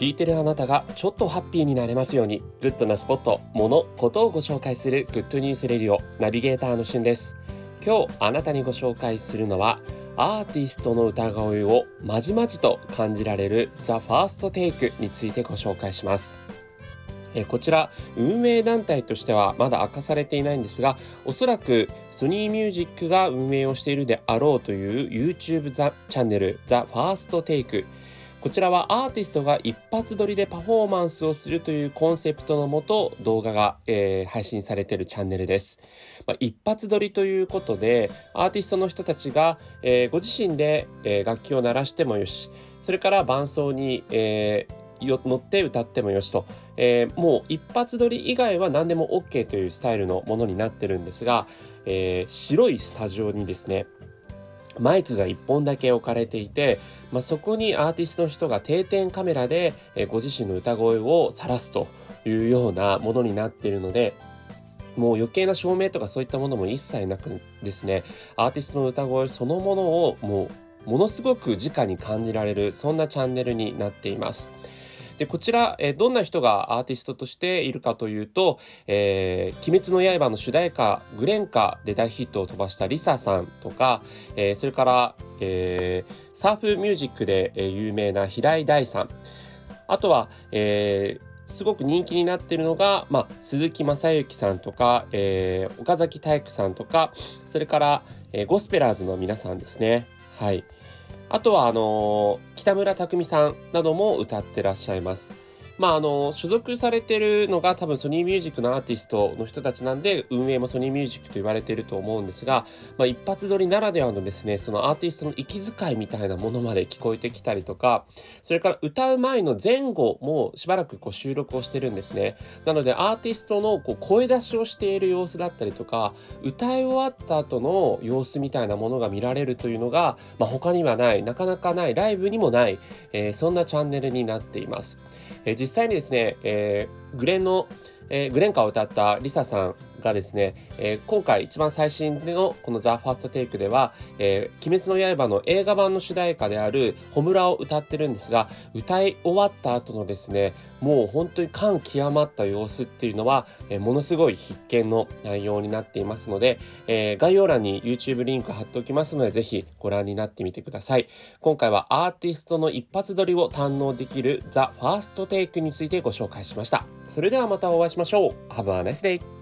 聞いてるあなたがちょっとハッピーになれますようにグッドなスポット、もの、ことをご紹介する Good News Radio ナビゲーターのしゅんです。今日あなたにご紹介するのはアーティストの歌声をまじまじと感じられる The First Take についてご紹介します。えこちら運営団体としてはまだ明かされていないんですがおそらくソニーミュージックが運営をしているであろうという YouTube ザチャンネル The First Takeこちらはアーティストが一発撮りでパフォーマンスをするというコンセプトのもと動画が、えー、配信されているチャンネルです、まあ、一発撮りということでアーティストの人たちが、えー、ご自身で、えー、楽器を鳴らしてもよしそれから伴奏に、えー、乗って歌ってもよしと、えー、もう一発撮り以外は何でも OK というスタイルのものになってるんですが、えー、白いスタジオにですねマイクが1本だけ置かれていて、まあ、そこにアーティストの人が定点カメラで、ご自身の歌声を晒すというようなものになっているのでもう余計な照明とかそういったものも一切なくですねアーティストの歌声そのものをもうものすごく直に感じられるそんなチャンネルになっています。でこちら、えどんな人がアーティストとしているかというと「えー、鬼滅の刃」の主題歌「グレンカ」で大ヒットを飛ばしたリサさんとか、えー、それから、えー、サーフミュージックで、え有名な平井大さんあとは、えー、すごく人気になっているのが、まあ、鈴木雅之さんとか、えー、岡崎体育さんとかそれから、えー、ゴスペラーズの皆さんですね。はい、あとはあの北村匠海さんなども歌ってらっしゃいます。まあ、あの所属されてるのが多分ソニーミュージックのアーティストの人たちなんで運営もソニーミュージックと言われてると思うんですが、まあ、一発撮りならではのですねそのアーティストの息遣いみたいなものまで聞こえてきたりとかそれから歌う前の前後もしばらくこう収録をしてるんですねなのでアーティストのこう声出しをしている様子だったりとか歌い終わった後の様子みたいなものが見られるというのが、まあ、他にはないなかなかないライブにもない、えー、そんなチャンネルになっています。えー、実際にですね、えー、グレンの、えー、グレンカを歌ったリサさんがですね、えー、今回一番最新のこの「ザ・ファーストテイクでは「えー、鬼滅の刃」の映画版の主題歌である「ホムラ」を歌ってるんですが歌い終わった後のですねもう本当に感極まった様子っていうのは、えー、ものすごい必見の内容になっていますので、えー、概要欄に YouTube リンク貼っておきますのでぜひご覧になってみてください。今回はアーティストの一発撮りを堪能できるザ・ファーストテイクについてご紹介しました。それではまたお会いしましょう。Have a nice day